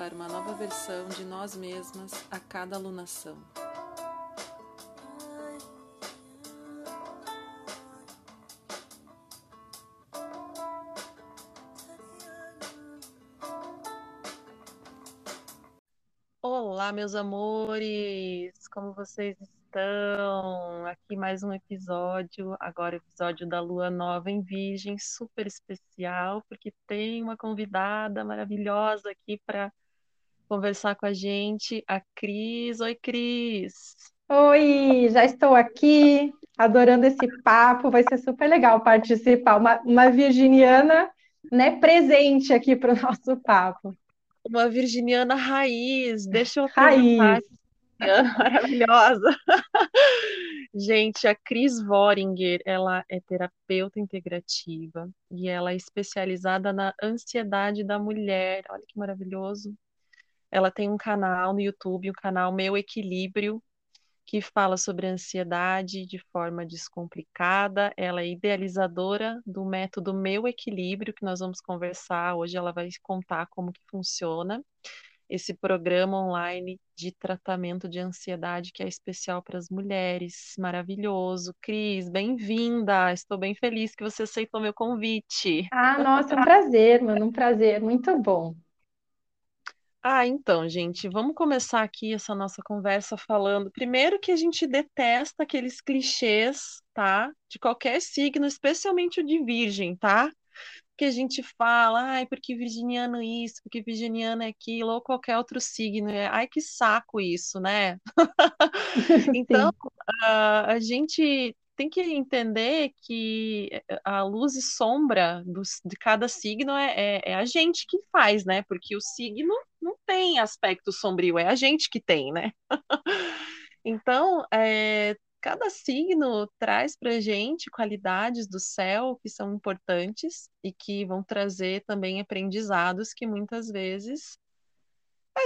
para uma nova versão de nós mesmas a cada alunação. Olá, meus amores! Como vocês estão? Aqui mais um episódio, agora episódio da Lua Nova em Virgem, super especial, porque tem uma convidada maravilhosa aqui para conversar com a gente a Cris. Oi, Cris. Oi, já estou aqui, adorando esse papo. Vai ser super legal participar. Uma, uma virginiana né, presente aqui para o nosso papo. Uma virginiana raiz. Deixa eu Raiz. Maravilhosa. Gente, a Cris Voringer, ela é terapeuta integrativa e ela é especializada na ansiedade da mulher. Olha que maravilhoso. Ela tem um canal no YouTube, o canal Meu Equilíbrio, que fala sobre ansiedade de forma descomplicada. Ela é idealizadora do método Meu Equilíbrio, que nós vamos conversar hoje. Ela vai contar como que funciona esse programa online de tratamento de ansiedade que é especial para as mulheres. Maravilhoso. Cris, bem-vinda. Estou bem feliz que você aceitou meu convite. Ah, nossa, um prazer, mano, um prazer, muito bom. Ah, então, gente, vamos começar aqui essa nossa conversa falando. Primeiro que a gente detesta aqueles clichês, tá? De qualquer signo, especialmente o de virgem, tá? Que a gente fala, ai, porque virginiano isso, porque virginiano é aquilo, ou qualquer outro signo. É, ai, que saco isso, né? Então, ah, a gente tem que entender que eh, a luz e sombra dos, de cada signo é, é, é, a gente que faz, né? Porque o signo não tem aspecto sombrio, é a gente que tem, né? então, é, cada signo traz para gente qualidades do céu que são importantes e que vão trazer também aprendizados que muitas vezes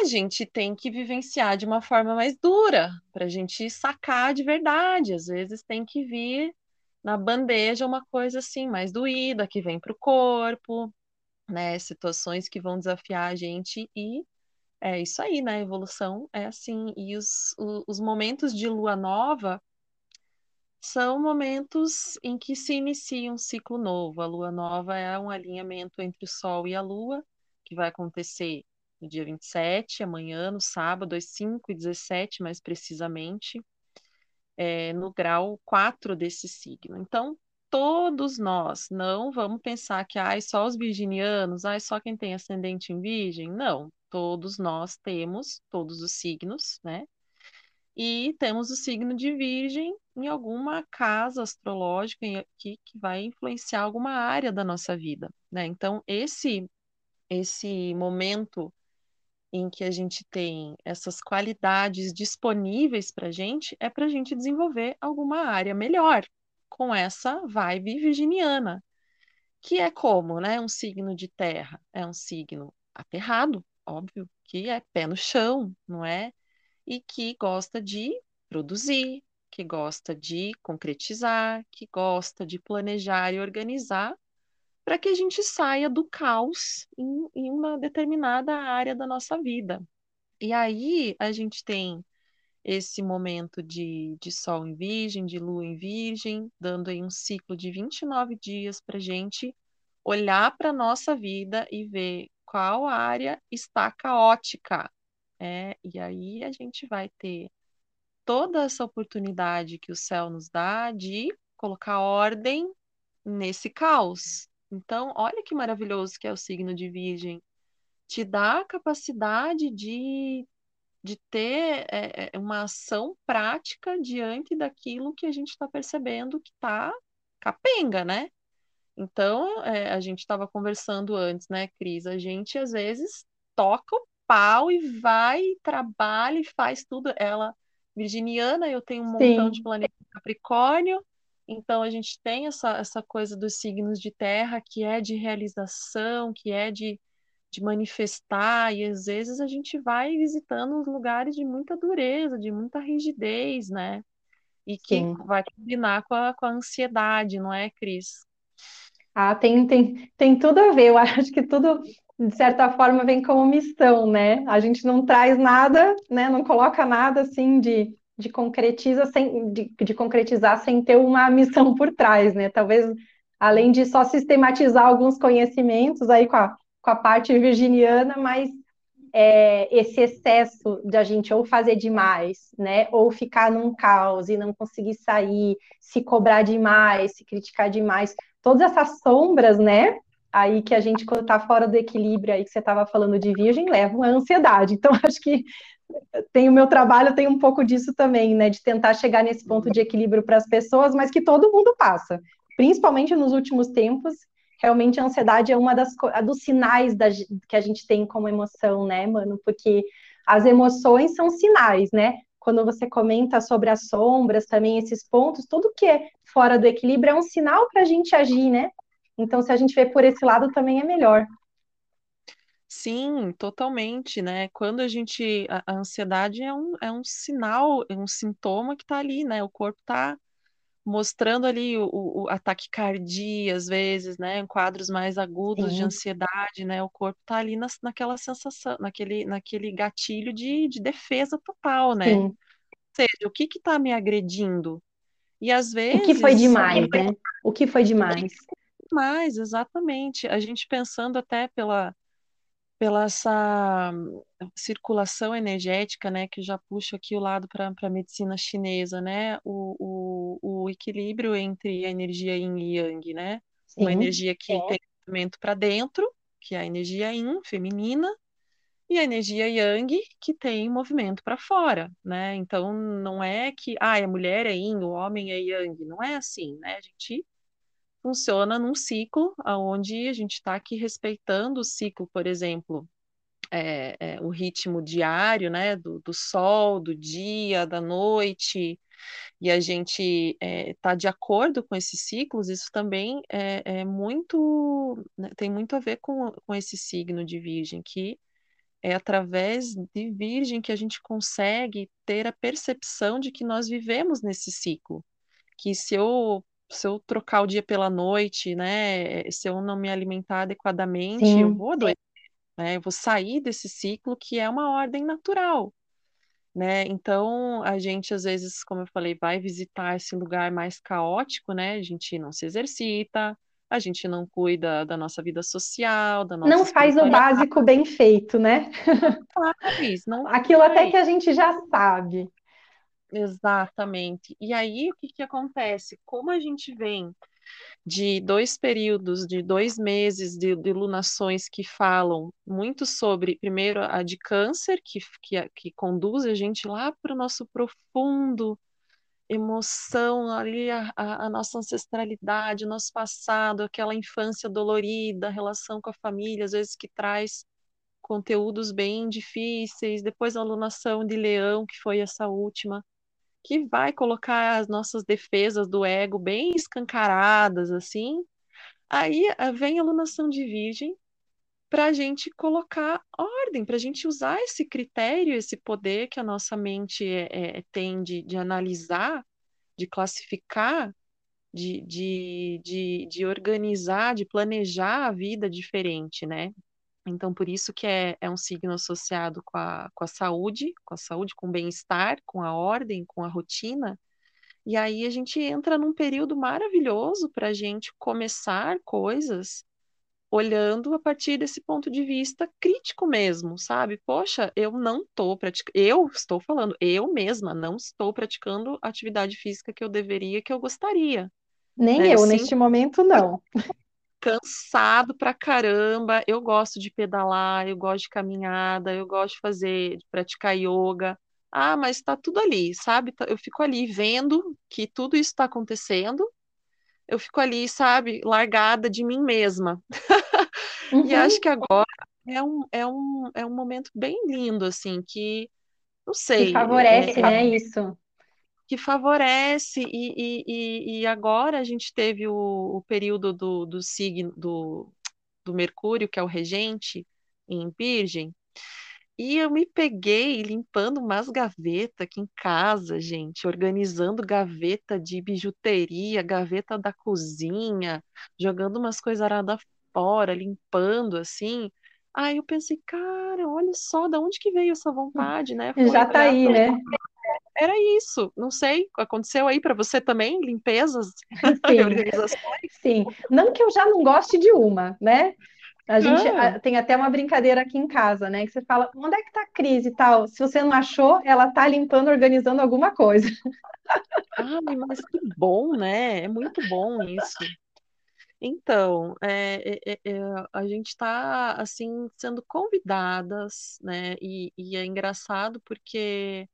a gente tem que vivenciar de uma forma mais dura, para a gente sacar de verdade. Às vezes tem que vir na bandeja uma coisa assim, mais doída, que vem para o corpo, né? Situações que vão desafiar a gente e é isso aí, né? A evolução é assim. E os, os momentos de lua nova são momentos em que se inicia um ciclo novo. A lua nova é um alinhamento entre o Sol e a Lua, que vai acontecer no dia 27, amanhã, no sábado, às 5 e 17, mais precisamente, é, no grau 4 desse signo. Então, todos nós não vamos pensar que ah, só os virginianos, ah, só quem tem ascendente em virgem. Não, todos nós temos todos os signos, né? E temos o signo de virgem em alguma casa astrológica que, que vai influenciar alguma área da nossa vida, né? Então, esse esse momento em que a gente tem essas qualidades disponíveis para a gente, é para a gente desenvolver alguma área melhor com essa vibe virginiana, que é como, né? Um signo de terra é um signo aterrado, óbvio, que é pé no chão, não é? E que gosta de produzir, que gosta de concretizar, que gosta de planejar e organizar para que a gente saia do caos em, em uma determinada área da nossa vida. E aí a gente tem esse momento de, de Sol em Virgem, de Lua em Virgem, dando aí um ciclo de 29 dias para a gente olhar para a nossa vida e ver qual área está caótica. É, e aí a gente vai ter toda essa oportunidade que o céu nos dá de colocar ordem nesse caos. Então, olha que maravilhoso que é o signo de Virgem. Te dá a capacidade de, de ter é, é uma ação prática diante daquilo que a gente está percebendo que está capenga, né? Então, é, a gente estava conversando antes, né, Cris? A gente às vezes toca o pau e vai, trabalha e faz tudo. Ela, virginiana, eu tenho um montão Sim. de planeta Capricórnio, então a gente tem essa, essa coisa dos signos de terra que é de realização, que é de, de manifestar, e às vezes a gente vai visitando os lugares de muita dureza, de muita rigidez, né? E que Sim. vai combinar com a, com a ansiedade, não é, Cris? Ah, tem, tem, tem tudo a ver. Eu acho que tudo, de certa forma, vem como missão, né? A gente não traz nada, né? Não coloca nada assim de, de concretiza sem, de, de concretizar sem ter uma missão por trás, né? Talvez, além de só sistematizar alguns conhecimentos aí com a, com a parte virginiana, mas é, esse excesso de a gente ou fazer demais, né? Ou ficar num caos e não conseguir sair, se cobrar demais, se criticar demais todas essas sombras, né? Aí que a gente, quando está fora do equilíbrio, aí que você estava falando de virgem, leva uma ansiedade. Então, acho que tem o meu trabalho, tem um pouco disso também, né? De tentar chegar nesse ponto de equilíbrio para as pessoas, mas que todo mundo passa. Principalmente nos últimos tempos, realmente a ansiedade é uma das dos sinais da, que a gente tem como emoção, né, mano? Porque as emoções são sinais, né? quando você comenta sobre as sombras, também esses pontos, tudo que é fora do equilíbrio é um sinal para a gente agir, né? Então, se a gente vê por esse lado, também é melhor. Sim, totalmente, né? Quando a gente. A, a ansiedade é um, é um sinal, é um sintoma que está ali, né? O corpo está mostrando ali o, o, a taquicardia, às vezes, né? Em quadros mais agudos Sim. de ansiedade, né? O corpo está ali na, naquela sensação, naquele, naquele gatilho de, de defesa total, né? Sim. Ou seja, o que está me agredindo? E às vezes. O que foi demais, né? O que foi demais? Demais, exatamente. A gente pensando até pela pela essa circulação energética, né, que já puxa aqui o lado para a medicina chinesa, né, o, o, o, equilíbrio entre a energia yin e yang, né, Sim, uma energia que é. tem movimento para dentro, que é a energia yin, feminina, e a energia yang, que tem movimento para fora, né, então não é que, ah, a mulher é yin, o homem é yang, não é assim, né, a gente funciona num ciclo onde a gente está aqui respeitando o ciclo, por exemplo, é, é, o ritmo diário, né, do, do, sol, do dia, da noite, e a gente está é, de acordo com esses ciclos, isso também é, é muito, né, tem muito a ver com, com esse signo de virgem, que é através de virgem que a gente consegue ter a percepção de que nós vivemos nesse ciclo, que se eu se eu trocar o dia pela noite, né, se eu não me alimentar adequadamente, sim, eu vou adoecer, né, eu vou sair desse ciclo que é uma ordem natural, né, então a gente às vezes, como eu falei, vai visitar esse lugar mais caótico, né, a gente não se exercita, a gente não cuida da nossa vida social, da nossa Não faz o básico bem feito, né? Não faz, não Aquilo faz. até que a gente já sabe. Exatamente. E aí, o que que acontece? Como a gente vem de dois períodos, de dois meses de, de lunações que falam muito sobre, primeiro, a de câncer, que, que, que conduz a gente lá para o nosso profundo emoção, ali a, a, nossa ancestralidade, o nosso passado, aquela infância dolorida, relação com a família, às vezes que traz conteúdos bem difíceis, depois a alunação de leão, que foi essa última, que vai colocar as nossas defesas do ego bem escancaradas, assim. Aí eh, vem a alunação de virgem para a gente colocar ordem, para a gente usar esse critério, esse poder que a nossa mente é, é, tem de, de analisar, de classificar, de, de, de, de organizar, de planejar a vida diferente, né? Então, por isso que é, é um signo associado com a, com a saúde, com a saúde, com o bem-estar, com a ordem, com a rotina. E aí a gente entra num período maravilhoso para a gente começar coisas olhando a partir desse ponto de vista crítico mesmo, sabe? Poxa, eu não estou praticando, eu estou falando, eu mesma não estou praticando a atividade física que eu deveria, que eu gostaria. Nem né? eu, eu, neste momento, não cansado pra caramba. Eu gosto de pedalar, eu gosto de caminhada, eu gosto de fazer, de praticar yoga. Ah, mas tá tudo ali, sabe? Tá, eu fico ali vendo que tudo isso está acontecendo. Eu fico ali, sabe, largada de mim mesma. Uhum. E acho que agora é um, é um, é um momento bem lindo, assim, que, não Que sei, favorece, é, é- né, isso. Que favorece, e, e, e, agora a gente teve o, o período do, do signo, do, do Mercúrio, que é o regente, em Virgem, E eu me peguei limpando umas gavetas aqui em casa, gente, organizando gaveta de bijuteria, gaveta da cozinha, jogando umas coisaradas fora, limpando assim. Aí eu pensei, cara, olha só, da onde que veio essa vontade, né? Já Foi tá olhar aí, né? Era isso. Não sei, aconteceu aí para você também, limpezas, Sim, organizações? sim. Não que eu já não goste de uma, né? A gente Ah, tem até uma brincadeira aqui em casa, né? Que você fala, onde é que tá a Cris e tal? Se você não achou, ela tá limpando, organizando alguma coisa. ai, mas que bom, né? É muito bom isso. Então, é, é- é- é, a gente está assim sendo convidadas, né? E, e é engraçado porque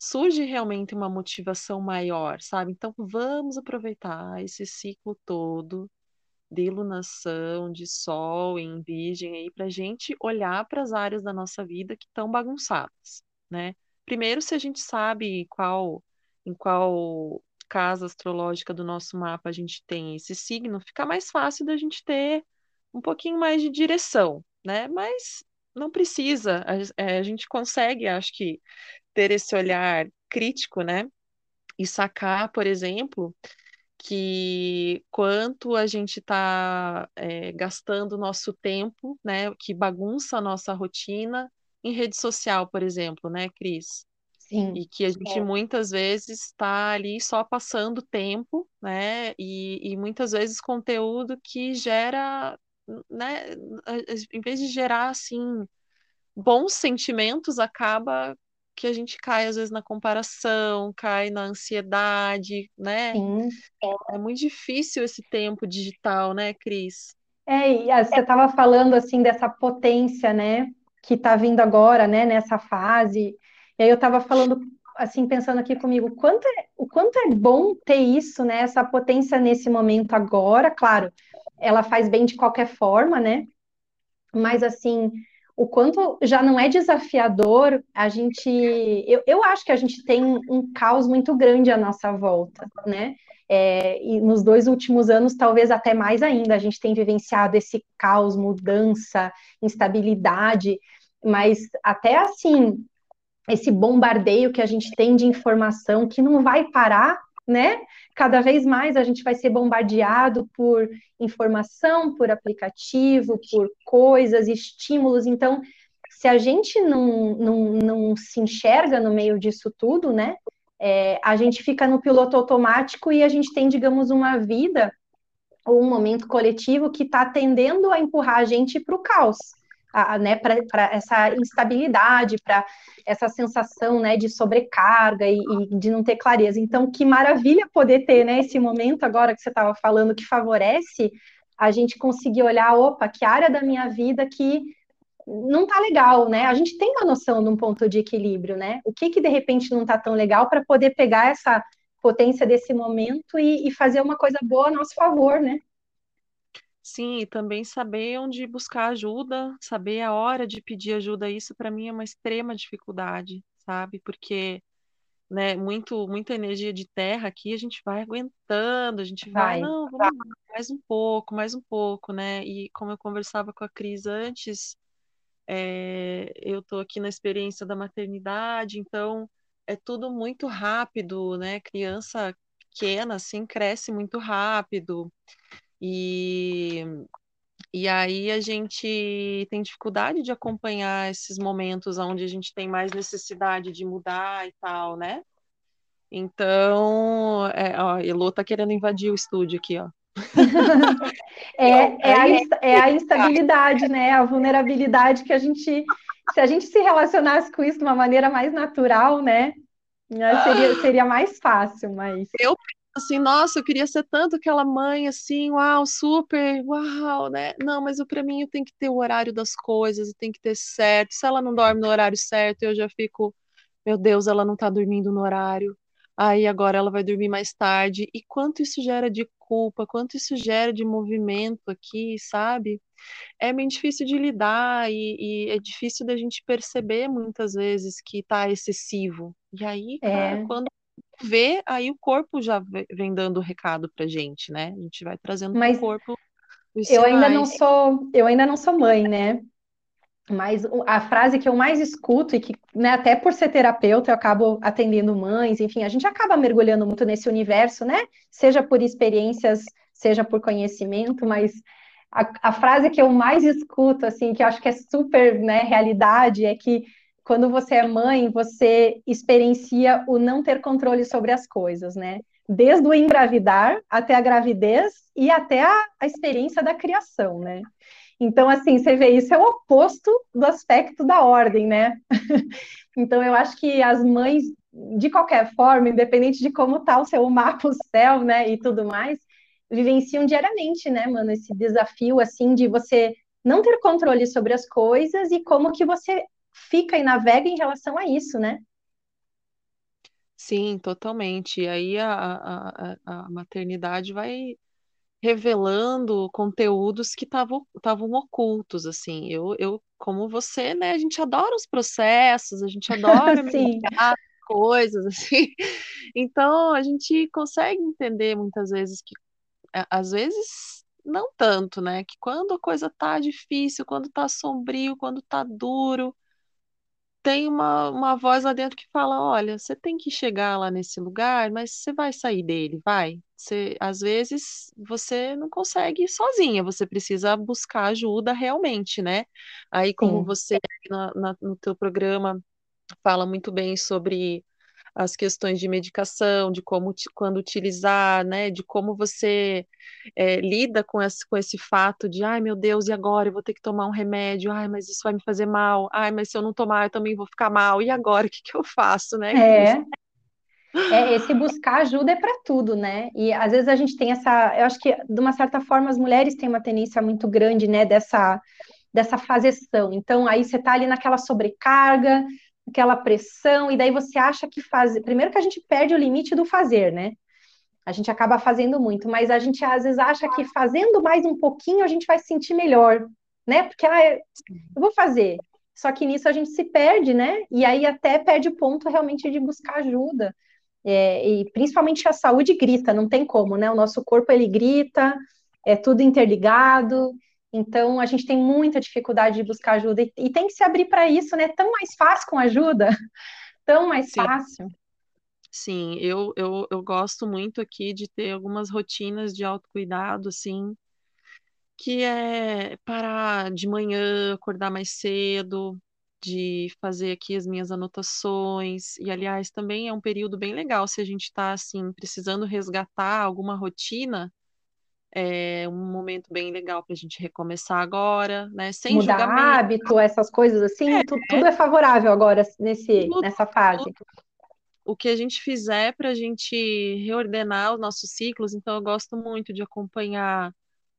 surge realmente uma motivação maior, sabe? Então, vamos aproveitar esse ciclo todo de iluminação, de sol em virgem aí, para a gente olhar para as áreas da nossa vida que estão bagunçadas, né? Primeiro, se a gente sabe qual, em qual casa astrológica do nosso mapa a gente tem esse signo, fica mais fácil da gente ter um pouquinho mais de direção, né? Mas não precisa, a, é, a gente consegue, acho que, ter esse olhar crítico, né? E sacar, por exemplo, que quanto a gente está gastando nosso tempo, né, que bagunça a nossa rotina em rede social, por exemplo, né, Cris? Sim, E que a gente É. muitas vezes está ali só passando tempo, né? E, e muitas vezes conteúdo que gera, né? Em vez de gerar assim bons sentimentos, acaba que a gente cai às vezes na comparação, cai na ansiedade, né? sim. É muito difícil esse tempo digital, né, Cris? É, e ah, você estava falando assim dessa potência, né, que está vindo agora, né, nessa fase. E aí eu estava falando assim, pensando aqui comigo, quanto é, o quanto é bom ter isso, né, essa potência nesse momento agora, claro, ela faz bem de qualquer forma, né? Mas assim, o quanto já não é desafiador, a gente, eu, eu acho que a gente tem um caos muito grande à nossa volta, né? É, e nos dois últimos anos, talvez até mais ainda, a gente tem vivenciado esse caos, mudança, instabilidade, mas até assim, esse bombardeio que a gente tem de informação que não vai parar, né? Cada vez mais a gente vai ser bombardeado por informação, por aplicativo, por coisas, estímulos. Então, se a gente não, não, não se enxerga no meio disso tudo, né? É, a gente fica no piloto automático e a gente tem, digamos, uma vida ou um momento coletivo que está tendendo a empurrar a gente para o caos, a, né, para essa instabilidade, para essa sensação né, de sobrecarga e, e, de não ter clareza. Então, que maravilha poder ter né, esse momento agora que você estava falando que favorece a gente conseguir olhar, opa, que área da minha vida que não tá legal, né? A gente tem uma noção de um ponto de equilíbrio, né? O que que de repente não tá tão legal para poder pegar essa potência desse momento e, e, fazer uma coisa boa a nosso favor, né? Sim, e também saber onde buscar ajuda, saber a hora de pedir ajuda, isso para mim é uma extrema dificuldade, sabe? Porque, né, muito, muita energia de terra aqui, a gente vai aguentando, a gente vai, Vai. não, vamos lá, mais um pouco, mais um pouco, né? E como eu conversava com a Cris antes, é, eu tô aqui na experiência da maternidade, então é tudo muito rápido, né? Criança pequena, assim, cresce muito rápido. E, e aí a gente tem dificuldade de acompanhar esses momentos onde a gente tem mais necessidade de mudar e tal, né? Então, é, ó, a Elô tá querendo invadir o estúdio aqui, ó. é, é, a, é a instabilidade, né? A vulnerabilidade que a gente, se a gente se relacionasse com isso de uma maneira mais natural, né? Seria, seria mais fácil, mas. Eu assim, nossa, eu queria ser tanto aquela mãe assim, uau, super, uau, né? Não, mas para mim eu tenho que ter o horário das coisas, tem que ter certo. Se ela não dorme no horário certo, eu já fico, meu Deus, ela não tá dormindo no horário. Aí agora ela vai dormir mais tarde. E quanto isso gera de culpa, quanto isso gera de movimento aqui, sabe? É bem difícil de lidar e, e é difícil da gente perceber muitas vezes que tá excessivo. E aí, cara, É, quando vê, aí o corpo já vem dando o recado pra gente, né? A gente vai trazendo pro mas corpo os eu ainda não sou, eu ainda não sou mãe, né? Mas a frase que eu mais escuto, e que, né, até por ser terapeuta, eu acabo atendendo mães, enfim, a gente acaba mergulhando muito nesse universo, né? Seja por experiências, seja por conhecimento, mas a, a frase que eu mais escuto, assim, que eu acho que é super, né, realidade, é que quando você é mãe, você experiencia o não ter controle sobre as coisas, né? Desde o engravidar até a gravidez e até a, a experiência da criação, né? Então, assim, você vê, isso é o oposto do aspecto da ordem, né? Então, eu acho que as mães, de qualquer forma, independente de como tá o seu mapa, o céu, né, e tudo mais, vivenciam diariamente, né, mano, esse desafio, assim, de você não ter controle sobre as coisas e como que você fica e navega em relação a isso, né? Sim, totalmente. E aí a, a, a maternidade vai revelando conteúdos que estavam ocultos, assim. Eu, eu, como você, né, a gente adora os processos, a gente adora mergulhar coisas, assim. Então, a gente consegue entender muitas vezes que, às vezes, não tanto, né, que quando a coisa tá difícil, quando tá sombrio, quando tá duro, tem uma, uma voz lá dentro que fala: olha, você tem que chegar lá nesse lugar, mas você vai sair dele, vai. Você, às vezes você não consegue ir sozinha, você precisa buscar ajuda realmente, né? Aí, como sim. você na- na- no teu programa fala muito bem sobre as questões de medicação, de como quando utilizar, né, de como você é, lida com esse, com esse fato de, ai meu Deus, e agora? Eu vou ter que tomar um remédio, ai, mas isso vai me fazer mal, ai, mas se eu não tomar eu também vou ficar mal, e agora? O que que eu faço, né? É, É, esse buscar ajuda é para tudo, né? E às vezes a gente tem essa, eu acho que de uma certa forma as mulheres têm uma tendência muito grande, né, dessa dessa fazeção. Então aí você tá ali naquela sobrecarga, aquela pressão e daí você acha que faz, primeiro que a gente perde o limite do fazer, né? A gente acaba fazendo muito, mas a gente às vezes acha que fazendo mais um pouquinho a gente vai se sentir melhor, né? Porque ah, eu vou fazer. Só que nisso a gente se perde, né? E aí até perde o ponto realmente de buscar ajuda. É, e principalmente a saúde grita, não tem como, né? O nosso corpo ele grita, é tudo interligado, então a gente tem muita dificuldade de buscar ajuda e, e tem que se abrir para isso, né? Tão mais fácil com ajuda, tão mais Sim, fácil. sim, eu, eu, eu gosto muito aqui de ter algumas rotinas de autocuidado, assim, que é parar de manhã, acordar mais cedo, de fazer aqui as minhas anotações. E, aliás, também é um período bem legal se a gente está, assim, precisando resgatar alguma rotina. É um momento bem legal para a gente recomeçar agora, né? Sem Mudar julgamento. hábito, essas coisas assim, É, tudo é favorável agora nesse, tudo, nessa fase. tudo. O que a gente fizer para a gente reordenar os nossos ciclos, então eu gosto muito de acompanhar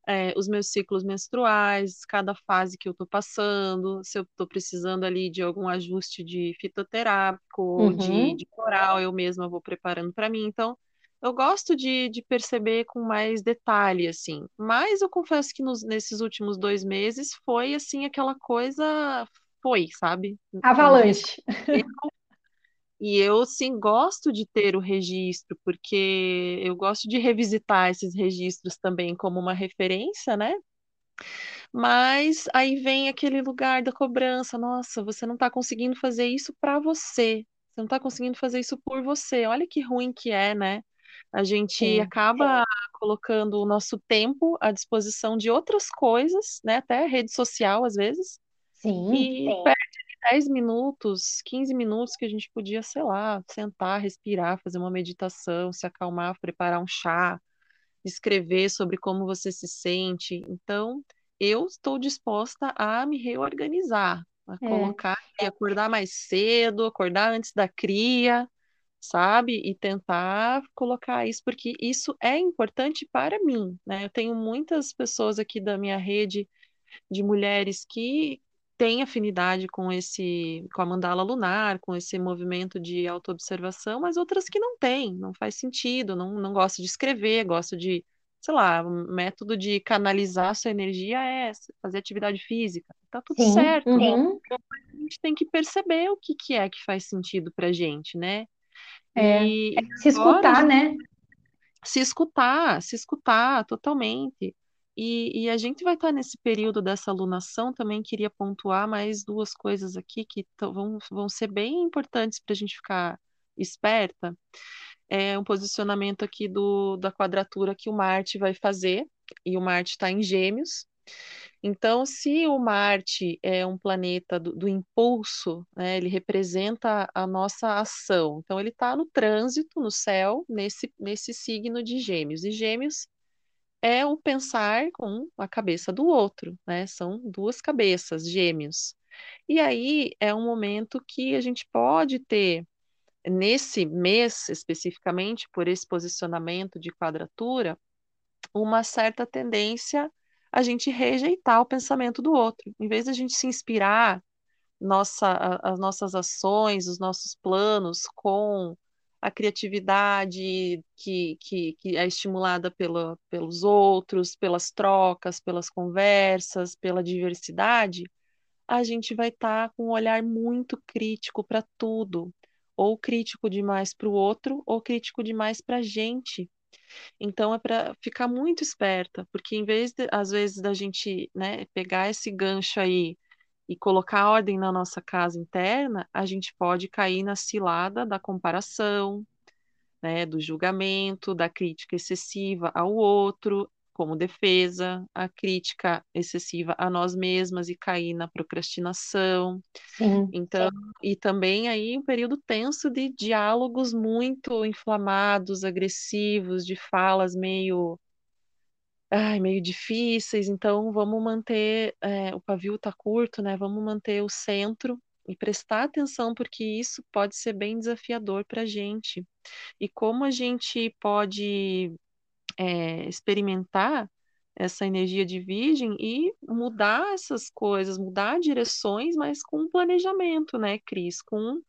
é, os meus ciclos menstruais, cada fase que eu estou passando, se eu estou precisando ali de algum ajuste de fitoterápico ou de, Uhum. de floral, eu mesma vou preparando para mim. Então, eu gosto de, de perceber com mais detalhe, assim. Mas eu confesso que nos, nesses últimos dois meses foi, assim, aquela coisa... Foi, sabe? Tem dias Avalanche. e eu sim gosto de ter o registro, porque eu gosto de revisitar esses registros também como uma referência, né? Mas aí vem aquele lugar da cobrança. Nossa, você não está conseguindo fazer isso para você. Você não está conseguindo fazer isso por você. Olha que ruim que é, né? A gente Sim, acaba colocando o nosso tempo à disposição de outras coisas, né? Até rede social, às vezes, sim, e 10 minutos, 15 minutos que a gente podia, sei lá, sentar, respirar, fazer uma meditação, se acalmar, preparar um chá, escrever sobre como você se sente. Então, eu estou disposta a me reorganizar, a é, colocar e acordar mais cedo, acordar antes da cria, sabe? E tentar colocar isso, porque isso é importante para mim, né? Eu tenho muitas pessoas aqui da minha rede de mulheres que têm afinidade com esse, com a mandala lunar, com esse movimento de autoobservação, mas outras que não têm, não faz sentido, não, não gosta de escrever, gosta de sei lá, um método de canalizar sua energia é fazer atividade física. Tá tudo Sim, certo. uhum, A gente tem que perceber o que, que é que faz sentido pra gente, né? É. E Se agora a escutar, né? se escutar, se escutar totalmente. E, e a gente vai estar nesse período dessa alunação, também queria pontuar mais duas coisas aqui que vão, vão ser bem importantes para a gente ficar esperta. É um posicionamento aqui do, da quadratura que o Marte vai fazer, e o Marte está em Gêmeos. Então, se o Marte é um planeta do, do impulso, né, ele representa a nossa ação. Então, ele está no trânsito, no céu, nesse, nesse signo de Gêmeos. E Gêmeos é o pensar com a cabeça do outro, né? São duas cabeças, Gêmeos. E aí é um momento que a gente pode ter, nesse mês especificamente, por esse posicionamento de quadratura, uma certa tendência a gente rejeitar o pensamento do outro. Em vez de a gente se inspirar nossa, as nossas ações, os nossos planos com a criatividade que, que, que é estimulada pela, pelos outros, pelas trocas, pelas conversas, pela diversidade, a gente vai estar com um olhar muito crítico para tudo, ou crítico demais para o outro, ou crítico demais para a gente. Então é para ficar muito esperta, porque em vez de, às vezes, da gente, né, pegar esse gancho aí e colocar ordem na nossa casa interna, a gente pode cair na cilada da comparação, né, do julgamento, da crítica excessiva ao outro, como defesa, a crítica excessiva a nós mesmas e cair na procrastinação. Sim, Então, e também aí um período tenso de diálogos muito inflamados, agressivos, de falas meio, ai, meio difíceis. Então, vamos manter, é, o pavio tá curto, né? Vamos manter o centro e prestar atenção, porque isso pode ser bem desafiador para a gente. E como a gente pode, é, experimentar essa energia de virgem e mudar essas coisas, mudar direções, mas com planejamento, né, Cris? Com,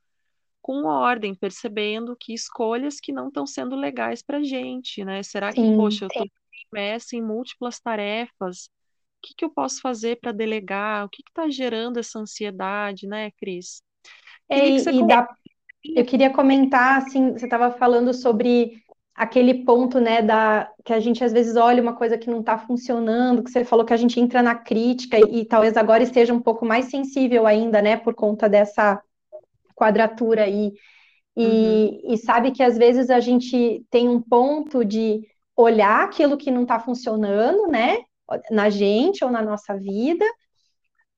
com ordem, percebendo que escolhas que não estão sendo legais para gente, né? Será que, sim. poxa, eu estou imersa em múltiplas tarefas? O que que eu posso fazer para delegar? O que está gerando essa ansiedade, né, Cris? É, Queria e, dá Eu queria comentar, assim, você estava falando sobre aquele ponto, né, da, que a gente às vezes olha uma coisa que não está funcionando, que você falou que a gente entra na crítica e, e talvez agora esteja um pouco mais sensível ainda, né, por conta dessa quadratura aí. Uhum, E, e sabe que às vezes a gente tem um ponto de olhar aquilo que não está funcionando, né, na gente ou na nossa vida,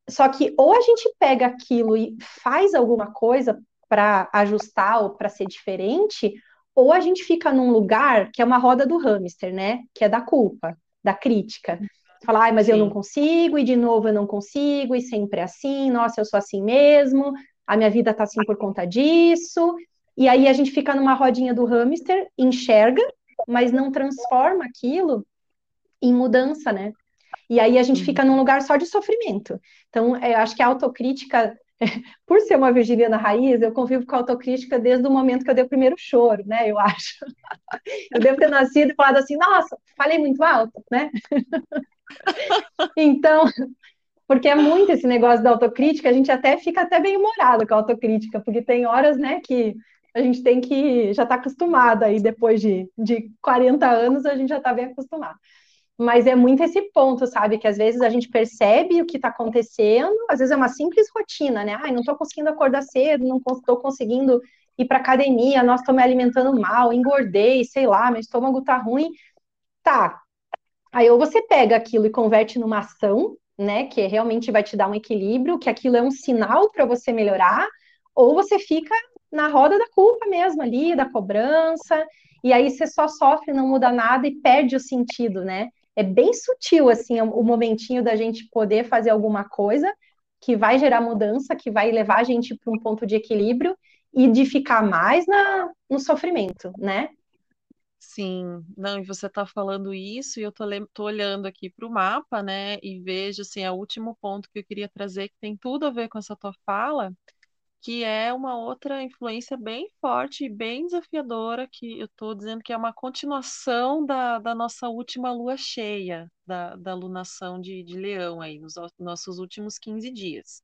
só que ou a gente pega aquilo e faz alguma coisa para ajustar ou para ser diferente, ou a gente fica num lugar que é uma roda do hamster, né? Que é da culpa, da crítica. Falar, ai, mas eu não sim. consigo, e de novo eu não consigo, e sempre é assim, nossa, eu sou assim mesmo, a minha vida tá assim por conta disso. E aí a gente fica numa rodinha do hamster, enxerga, mas não transforma aquilo em mudança, né? E aí a gente fica num lugar só de sofrimento. Então, eu acho que a autocrítica, por ser uma virginiana raiz, eu convivo com a autocrítica desde o momento que eu dei o primeiro choro, né? Eu acho. Eu devo ter nascido e falado assim, nossa, falei muito alto, né? Então, porque é muito esse negócio da autocrítica, a gente até fica até bem humorado com a autocrítica, porque tem horas, né, que a gente tem que já tá acostumado aí, depois de, de 40 anos, a gente já tá bem acostumado. Mas é muito esse ponto, sabe? Que às vezes a gente percebe o que está acontecendo, às vezes é uma simples rotina, né? Ai, não estou conseguindo acordar cedo, não estou conseguindo ir para academia, nossa, estou me alimentando mal, engordei, sei lá, meu estômago tá ruim. Tá. Aí ou você pega aquilo e converte numa ação, né? Que realmente vai te dar um equilíbrio, que aquilo é um sinal para você melhorar, ou você fica na roda da culpa mesmo ali, da cobrança, e aí você só sofre, não muda nada e perde o sentido, né? É bem sutil, assim, o momentinho da gente poder fazer alguma coisa que vai gerar mudança, que vai levar a gente para um ponto de equilíbrio e de ficar mais na, no sofrimento, né? Sim, não, e você está falando isso, e eu tô, tô olhando aqui para o mapa, né, e vejo, assim, é o último ponto que eu queria trazer, que tem tudo a ver com essa tua fala, que é uma outra influência bem forte e bem desafiadora, que eu estou dizendo que é uma continuação da, da nossa última lua cheia, da, da lunação de, de leão aí, nos nossos últimos 15 dias.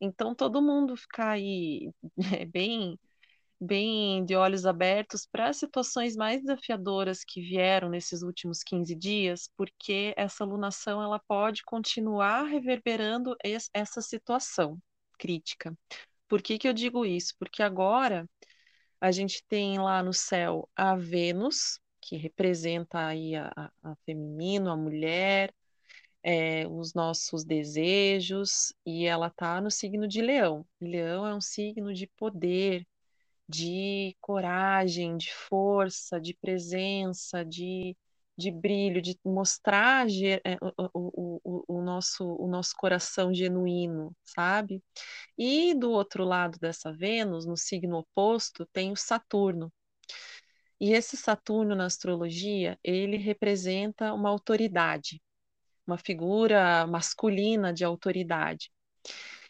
Então, todo mundo ficar aí é, bem bem de olhos abertos para as situações mais desafiadoras que vieram nesses últimos 15 dias, porque essa lunação ela pode continuar reverberando essa situação crítica. Por que, que eu digo isso? Porque agora a gente tem lá no céu a Vênus, que representa aí a, a, a feminino, a mulher, é, os nossos desejos, e ela está no signo de Leão. Leão é um signo de poder, de coragem, de força, de presença, de, de brilho, de mostrar é, o, o, o, nosso, o nosso coração genuíno, sabe? E do outro lado dessa Vênus, no signo oposto, tem o Saturno. E esse Saturno na astrologia, ele representa uma autoridade, uma figura masculina de autoridade.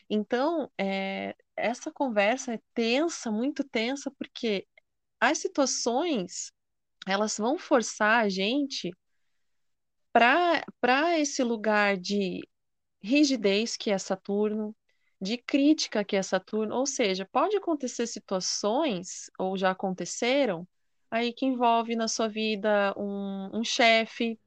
Então, é, essa conversa é tensa, muito tensa, porque as situações elas vão forçar a gente para esse lugar de rigidez que é Saturno, de crítica que é Saturno, ou seja, pode acontecer situações, ou já aconteceram, aí que envolve na sua vida um, um chefe,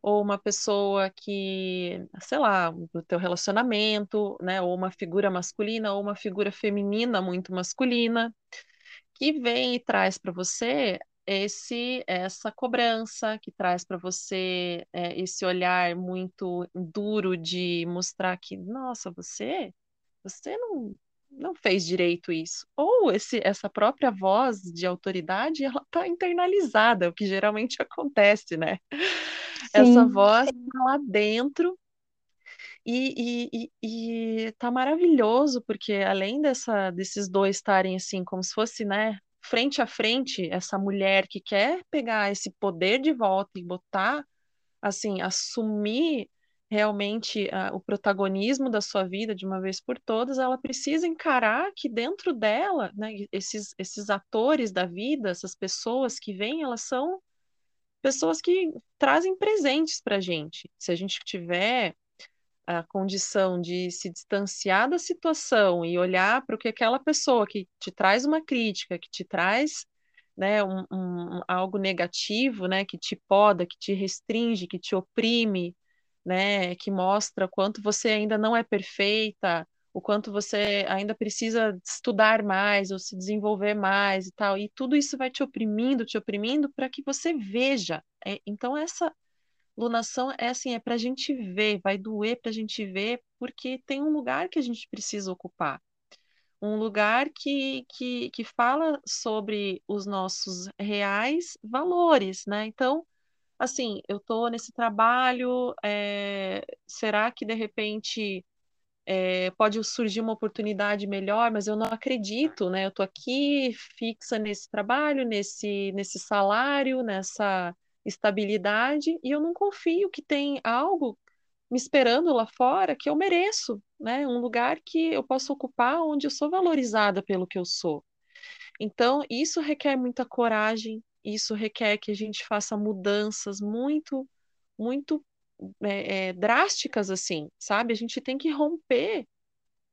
ou uma pessoa que, sei lá, do teu relacionamento, né, ou uma figura masculina ou uma figura feminina muito masculina, que vem e traz para você esse essa cobrança, que traz para você é, esse olhar muito duro de mostrar que, nossa, você, você não não fez direito isso. Ou esse, essa própria voz de autoridade, ela está internalizada, o que geralmente acontece, né? Essa voz tá lá dentro e, e, e, e tá maravilhoso, porque além dessa, desses dois estarem assim, como se fosse, né, frente a frente, essa mulher que quer pegar esse poder de volta e botar, assim, assumir realmente uh, o protagonismo da sua vida de uma vez por todas, ela precisa encarar que dentro dela, né, esses, esses atores da vida, essas pessoas que vêm, elas são pessoas que trazem presentes para a gente. Se a gente tiver a condição de se distanciar da situação e olhar para o que aquela pessoa que te traz uma crítica, que te traz né, um, um, algo negativo, né, que te poda, que te restringe, que te oprime, né, que mostra quanto você ainda não é perfeita, o quanto você ainda precisa estudar mais ou se desenvolver mais e tal. E tudo isso vai te oprimindo, te oprimindo para que você veja. É, então, essa lunação é assim, é para a gente ver, vai doer para a gente ver, porque tem um lugar que a gente precisa ocupar. Um lugar que, que, que fala sobre os nossos reais valores, né? Então, assim, eu estou nesse trabalho, é, será que de repente é, pode surgir uma oportunidade melhor, mas eu não acredito, né? Eu estou aqui fixa nesse trabalho, nesse, nesse salário, nessa estabilidade, e eu não confio que tem algo me esperando lá fora que eu mereço, né? Um lugar que eu posso ocupar onde eu sou valorizada pelo que eu sou. Então, isso requer muita coragem, isso requer que a gente faça mudanças muito, muito é, é, drásticas assim, sabe? A gente tem que romper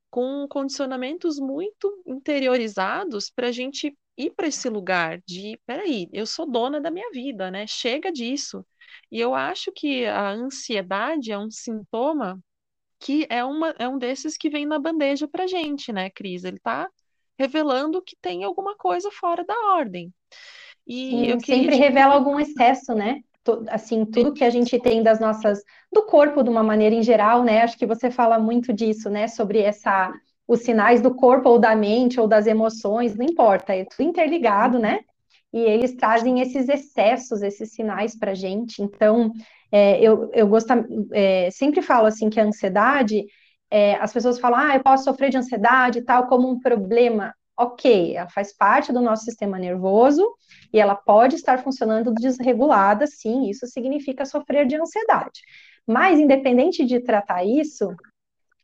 com condicionamentos muito interiorizados para a gente ir para esse lugar de, peraí, eu sou dona da minha vida, né? Chega disso. E eu acho que a ansiedade é um sintoma que é, uma, é um desses que vem na bandeja para gente, né, Cris? Ele está revelando que tem alguma coisa fora da ordem. E Sim, eu sempre revela algum excesso, né? assim, tudo que a gente tem das nossas, do corpo de uma maneira em geral, né? Acho que você fala muito disso, né? Sobre essa, os sinais do corpo ou da mente ou das emoções, não importa, é tudo interligado, né? E eles trazem esses excessos, esses sinais para gente. Então, é, eu, eu gosto, é, sempre falo assim que a ansiedade, é, as pessoas falam, ah, eu posso sofrer de ansiedade e tal, como um problema ok, ela faz parte do nosso sistema nervoso e ela pode estar funcionando desregulada, sim, isso significa sofrer de ansiedade. Mas, independente de tratar isso,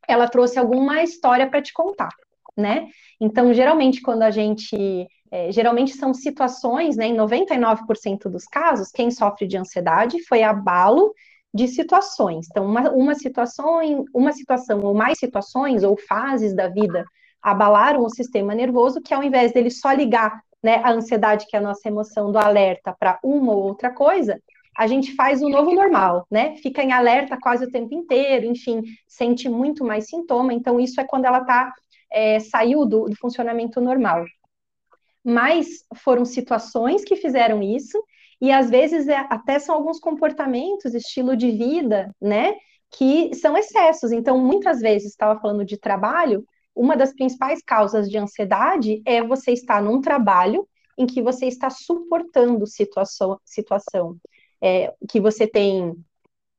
ela trouxe alguma história para te contar. né? Então, geralmente, quando a gente. É, geralmente são situações, né? Em 99% dos casos, quem sofre de ansiedade foi abalo de situações. Então, uma, uma situação, uma situação ou mais situações ou fases da vida abalaram o sistema nervoso, que ao invés dele só ligar né, a ansiedade, que é a nossa emoção do alerta, para uma ou outra coisa, a gente faz o novo normal, né? Fica em alerta quase o tempo inteiro, enfim, sente muito mais sintoma. Então, isso é quando ela tá, é, saiu do, do funcionamento normal. Mas foram situações que fizeram isso, e às vezes é, até são alguns comportamentos, estilo de vida, né? Que são excessos. Então, muitas vezes, estava falando de trabalho, uma das principais causas de ansiedade é você estar num trabalho em que você está suportando situação, situação é, que você tem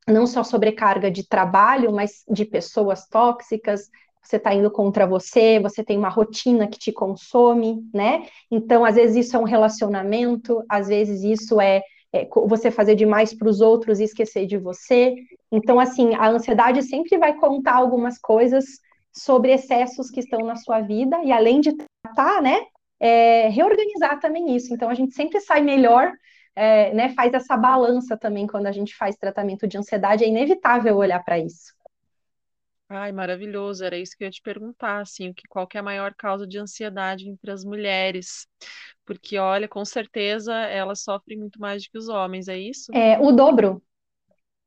não só sobrecarga de trabalho, mas de pessoas tóxicas, você está indo contra você, você tem uma rotina que te consome, né? Então, às vezes, isso é um relacionamento, às vezes, isso é, é você fazer demais para os outros e esquecer de você. Então, assim, a ansiedade sempre vai contar algumas coisas sobre excessos que estão na sua vida, e além de tratar, né, é, reorganizar também isso. Então, a gente sempre sai melhor, é, né, faz essa balança também quando a gente faz tratamento de ansiedade, é inevitável olhar para isso. Ai, maravilhoso, era isso que eu ia te perguntar, assim, o que, qual que é a maior causa de ansiedade entre as mulheres? Porque, olha, com certeza elas sofrem muito mais do que os homens, é isso? É, o dobro,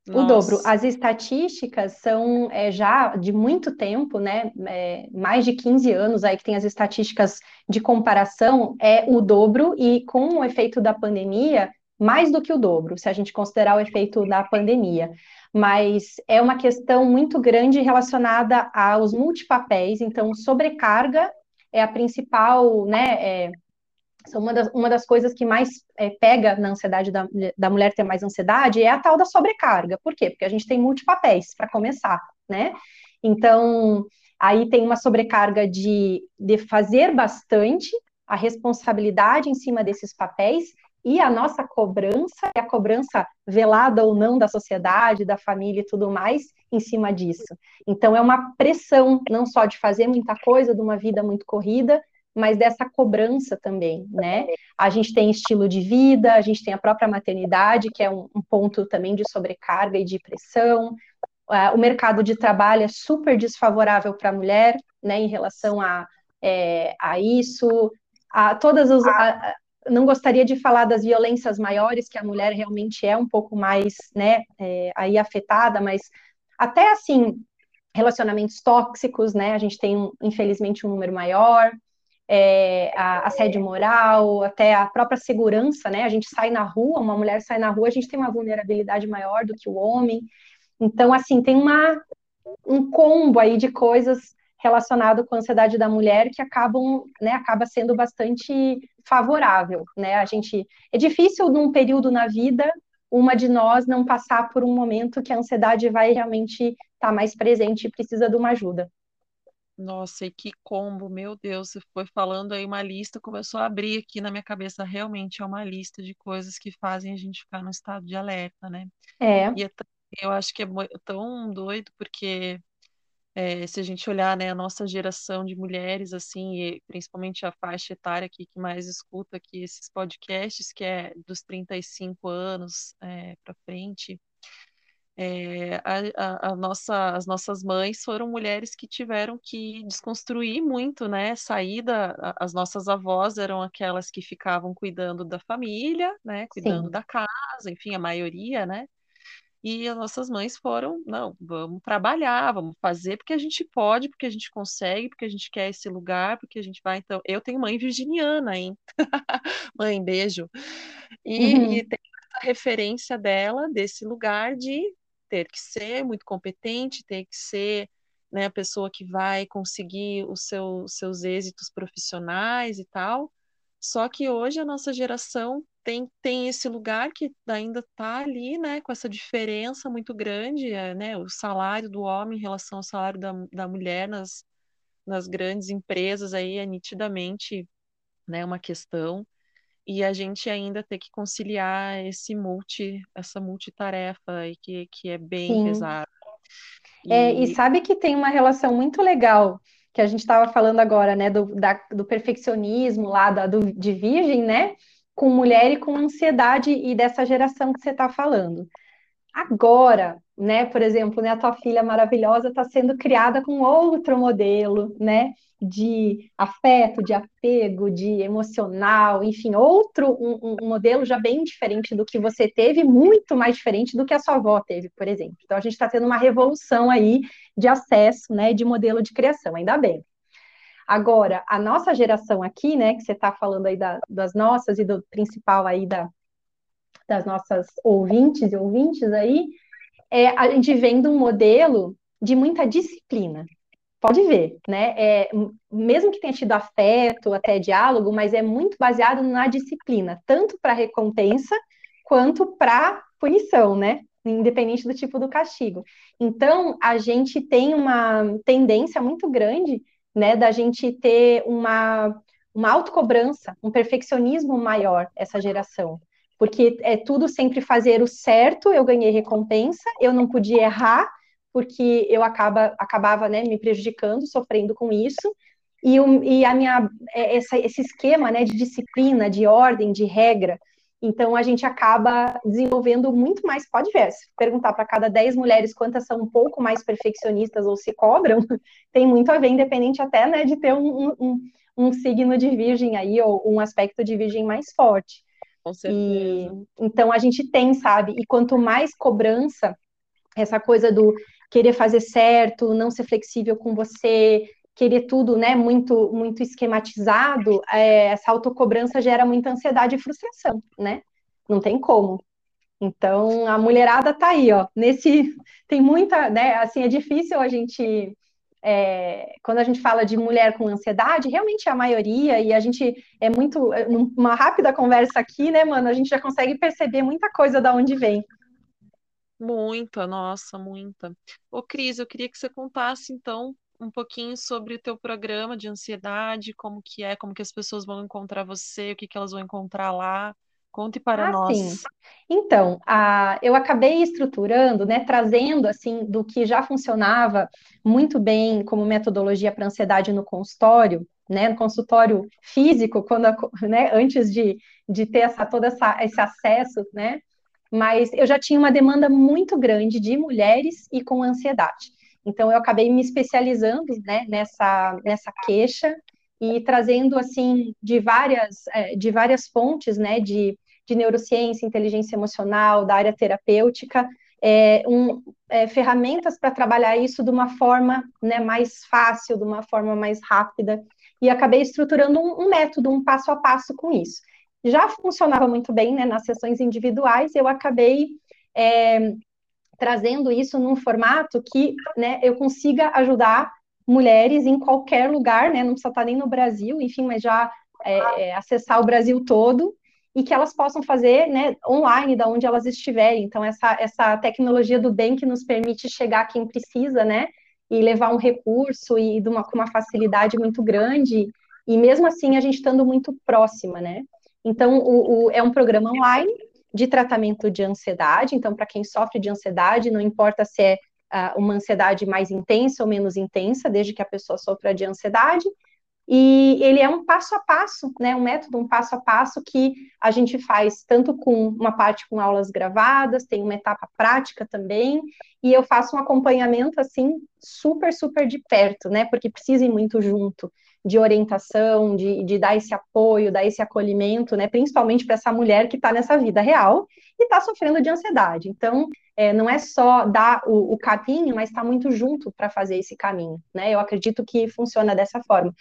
o dobro. As estatísticas são é, já de muito tempo, né? É, mais de 15 anos aí que tem as estatísticas de comparação, é o dobro, e com o efeito da pandemia, mais do que o dobro, se a gente considerar o efeito da pandemia. Mas é uma questão muito grande relacionada aos multipapéis, então sobrecarga é a principal, né? É, são uma das, uma das coisas que mais é, pega na ansiedade da, da mulher ter mais ansiedade é a tal da sobrecarga. Por quê? Porque a gente tem multipapéis, para começar, né? Então, aí tem uma sobrecarga de, de fazer bastante, a responsabilidade em cima desses papéis e a nossa cobrança, e a cobrança velada ou não da sociedade, da família e tudo mais, em cima disso. Então, é uma pressão, não só de fazer muita coisa, de uma vida muito corrida, mas dessa cobrança também, né? A gente tem estilo de vida, a gente tem a própria maternidade, que é um, um ponto também de sobrecarga e de pressão. Uh, o mercado de trabalho é super desfavorável para a mulher, né, em relação a, é, a isso. A todas os, a, não gostaria de falar das violências maiores, que a mulher realmente é um pouco mais, né, é, aí afetada, mas até assim, relacionamentos tóxicos, né, a gente tem, infelizmente, um número maior, é, a assédio moral, até a própria segurança, né? A gente sai na rua, uma mulher sai na rua, a gente tem uma vulnerabilidade maior do que o homem. Então, assim, tem uma, um combo aí de coisas relacionado com a ansiedade da mulher que acabam, né, acaba sendo bastante favorável, né? A gente é difícil num período na vida uma de nós não passar por um momento que a ansiedade vai realmente estar tá mais presente e precisa de uma ajuda. Nossa, e que combo, meu Deus, você foi falando aí uma lista, começou a abrir aqui na minha cabeça, realmente é uma lista de coisas que fazem a gente ficar no estado de alerta, né? É. E é eu acho que é tão doido, porque é, se a gente olhar, né, a nossa geração de mulheres, assim, e principalmente a faixa etária aqui que mais escuta aqui esses podcasts, que é dos 35 anos é, para frente, é, a, a, nossa, as nossas mães foram mulheres que tiveram que desconstruir muito, né? Saída, as nossas avós eram aquelas que ficavam cuidando da família, né? Cuidando Sim. da casa, enfim, a maioria, né? E as nossas mães foram, não, vamos trabalhar, vamos fazer porque a gente pode, porque a gente consegue, porque a gente quer esse lugar, porque a gente vai. Então, eu tenho mãe virginiana, hein? mãe, beijo. E, uhum. e tem essa referência dela, desse lugar de ter que ser muito competente, ter que ser né, a pessoa que vai conseguir os seu, seus êxitos profissionais e tal. Só que hoje a nossa geração tem, tem esse lugar que ainda está ali, né, com essa diferença muito grande, é, né, o salário do homem em relação ao salário da, da mulher nas, nas grandes empresas aí é nitidamente né, uma questão e a gente ainda ter que conciliar esse multi, essa multitarefa aí que, que é bem Sim. pesada. E... É, e sabe que tem uma relação muito legal que a gente estava falando agora, né, do, da, do perfeccionismo lá da, do, de virgem, né, com mulher e com ansiedade e dessa geração que você está falando. Agora, né, por exemplo, né, a tua filha maravilhosa está sendo criada com outro modelo, né, de afeto, de apego, de emocional, enfim, outro um, um, modelo já bem diferente do que você teve, muito mais diferente do que a sua avó teve, por exemplo. Então a gente está tendo uma revolução aí de acesso, né, de modelo de criação, ainda bem. Agora, a nossa geração aqui, né, que você está falando aí da, das nossas e do principal aí da, das nossas ouvintes e ouvintes aí, é, a gente vem de um modelo de muita disciplina. Pode ver, né? É, mesmo que tenha tido afeto, até diálogo, mas é muito baseado na disciplina, tanto para recompensa quanto para punição, né? Independente do tipo do castigo. Então, a gente tem uma tendência muito grande, né, da gente ter uma, uma autocobrança, um perfeccionismo maior, essa geração porque é tudo sempre fazer o certo, eu ganhei recompensa, eu não podia errar, porque eu acaba, acabava né, me prejudicando, sofrendo com isso, e, o, e a minha, é, essa, esse esquema né, de disciplina, de ordem, de regra, então a gente acaba desenvolvendo muito mais, pode ver, se perguntar para cada 10 mulheres quantas são um pouco mais perfeccionistas ou se cobram, tem muito a ver, independente até né, de ter um, um, um signo de virgem aí, ou um aspecto de virgem mais forte. Com certeza. E, então a gente tem, sabe? E quanto mais cobrança, essa coisa do querer fazer certo, não ser flexível com você, querer tudo, né, muito muito esquematizado, é, essa autocobrança gera muita ansiedade e frustração, né? Não tem como. Então a mulherada tá aí, ó. Nesse tem muita, né? Assim é difícil a gente é, quando a gente fala de mulher com ansiedade, realmente é a maioria, e a gente é muito. É, uma rápida conversa aqui, né, mano? A gente já consegue perceber muita coisa da onde vem. Muita, nossa, muita. Ô, Cris, eu queria que você contasse, então, um pouquinho sobre o teu programa de ansiedade, como que é, como que as pessoas vão encontrar você, o que que elas vão encontrar lá. Conte para ah, nós. Sim. Então, a, eu acabei estruturando, né, trazendo assim do que já funcionava muito bem como metodologia para ansiedade no consultório, né, no consultório físico, quando né, antes de, de ter essa, todo essa, esse acesso, né, mas eu já tinha uma demanda muito grande de mulheres e com ansiedade. Então, eu acabei me especializando né, nessa, nessa queixa e trazendo assim de várias é, de várias fontes né de de neurociência, inteligência emocional, da área terapêutica, é, um, é, ferramentas para trabalhar isso de uma forma né, mais fácil, de uma forma mais rápida, e acabei estruturando um, um método, um passo a passo com isso. Já funcionava muito bem né, nas sessões individuais, eu acabei é, trazendo isso num formato que né, eu consiga ajudar mulheres em qualquer lugar, né, não precisa estar nem no Brasil, enfim, mas já é, é, acessar o Brasil todo, e que elas possam fazer né, online, da onde elas estiverem. Então, essa, essa tecnologia do bem que nos permite chegar a quem precisa, né? E levar um recurso e de uma, com uma facilidade muito grande, e mesmo assim a gente estando muito próxima, né? Então, o, o é um programa online de tratamento de ansiedade. Então, para quem sofre de ansiedade, não importa se é uh, uma ansiedade mais intensa ou menos intensa, desde que a pessoa sofra de ansiedade, e ele é um passo a passo, né, um método, um passo a passo que a gente faz tanto com uma parte com aulas gravadas, tem uma etapa prática também, e eu faço um acompanhamento assim super, super de perto, né, porque precisa ir muito junto de orientação, de, de dar esse apoio, dar esse acolhimento, né, principalmente para essa mulher que está nessa vida real e está sofrendo de ansiedade. Então, é, não é só dar o, o caminho, mas está muito junto para fazer esse caminho, né? Eu acredito que funciona dessa forma.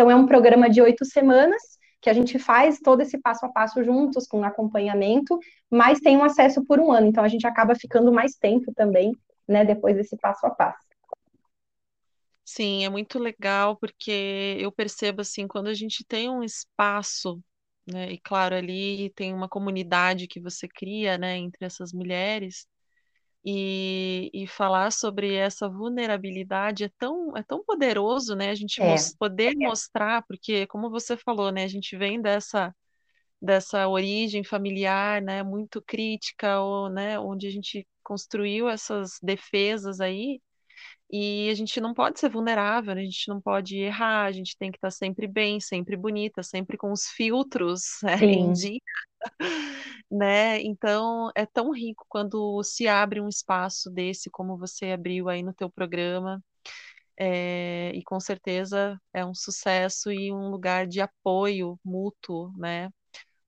Então, é um programa de oito semanas que a gente faz todo esse passo a passo juntos, com acompanhamento, mas tem um acesso por um ano, então a gente acaba ficando mais tempo também, né, depois desse passo a passo. Sim, é muito legal, porque eu percebo assim, quando a gente tem um espaço, né, e claro, ali tem uma comunidade que você cria, né, entre essas mulheres, e, e falar sobre essa vulnerabilidade é tão, é tão poderoso, né? A gente É, mos- poder mostrar, porque, como você falou, né? A gente vem dessa, dessa origem familiar, né? Muito crítica, ou, né? Onde a gente construiu essas defesas aí. E a gente não pode ser vulnerável, né? a gente não pode errar, a gente tem que estar sempre bem, sempre bonita, sempre com os filtros né, em dia, né? Então é tão rico quando se abre um espaço desse, como você abriu aí no teu programa, é, e com certeza é um sucesso e um lugar de apoio mútuo, né?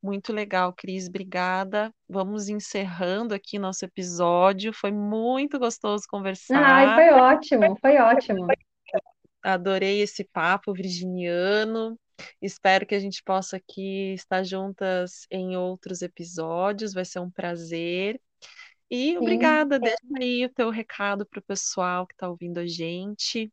Muito legal, Cris, obrigada. Vamos encerrando aqui nosso episódio. Foi muito gostoso Ai, conversar. foi ótimo, foi ótimo. Adorei esse papo virginiano. Espero que a gente possa aqui estar juntas em outros episódios. Vai ser um prazer. E Sim. obrigada. Deixa aí o teu recado para o pessoal que está ouvindo a gente.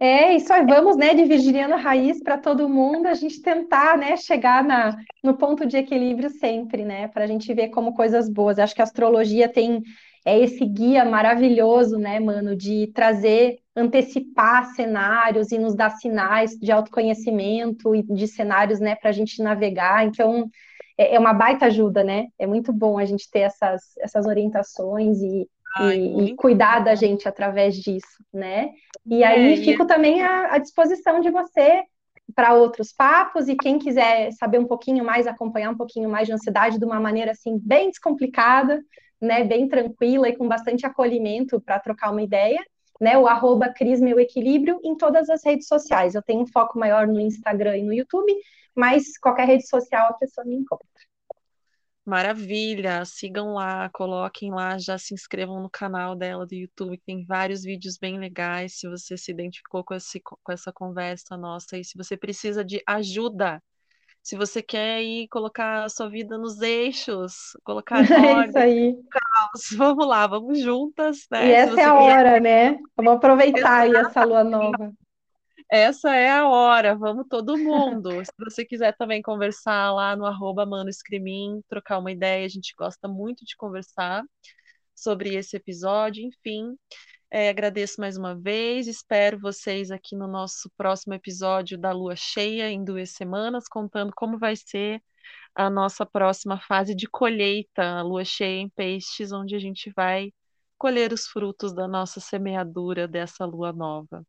É isso aí, vamos, né, de virginiano raiz para todo mundo, a gente tentar, né, chegar na, no ponto de equilíbrio sempre, né, para a gente ver como coisas boas. Acho que a astrologia tem é esse guia maravilhoso, né, mano, de trazer, antecipar cenários e nos dar sinais de autoconhecimento e de cenários, né, para a gente navegar. Então, é, é uma baita ajuda, né? É muito bom a gente ter essas, essas orientações e, Ai, e, e cuidar da gente através disso, né? E É, aí fico também à, à disposição de você para outros papos e quem quiser saber um pouquinho mais, acompanhar um pouquinho mais de ansiedade de uma maneira assim bem descomplicada, né, bem tranquila e com bastante acolhimento para trocar uma ideia, né, o arroba Cris Meu Equilíbrio em todas as redes sociais. Eu tenho um foco maior no Instagram e no YouTube, mas qualquer rede social a pessoa me encontra. Maravilha, sigam lá, coloquem lá, já se inscrevam no canal dela do YouTube, tem vários vídeos bem legais. Se você se identificou com, esse, com essa conversa nossa e se você precisa de ajuda, se você quer ir colocar a sua vida nos eixos, colocar É isso aí. vamos lá, vamos juntas, E né? Se essa é a quiser hora, né? Vamos aproveitar aí essa lua nova. Essa é a hora, vamos todo mundo. Se você quiser também conversar lá no arroba Mano Escrimin, trocar uma ideia, a gente gosta muito de conversar sobre esse episódio. Enfim, é, agradeço mais uma vez, espero vocês aqui no nosso próximo episódio da Lua Cheia, em duas semanas, contando como vai ser a nossa próxima fase de colheita, a Lua Cheia em Peixes, onde a gente vai colher os frutos da nossa semeadura dessa lua nova.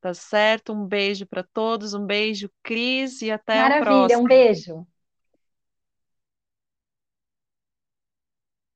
Tá certo? Um beijo para todos, um beijo, Cris, e até o Maravilha, um beijo.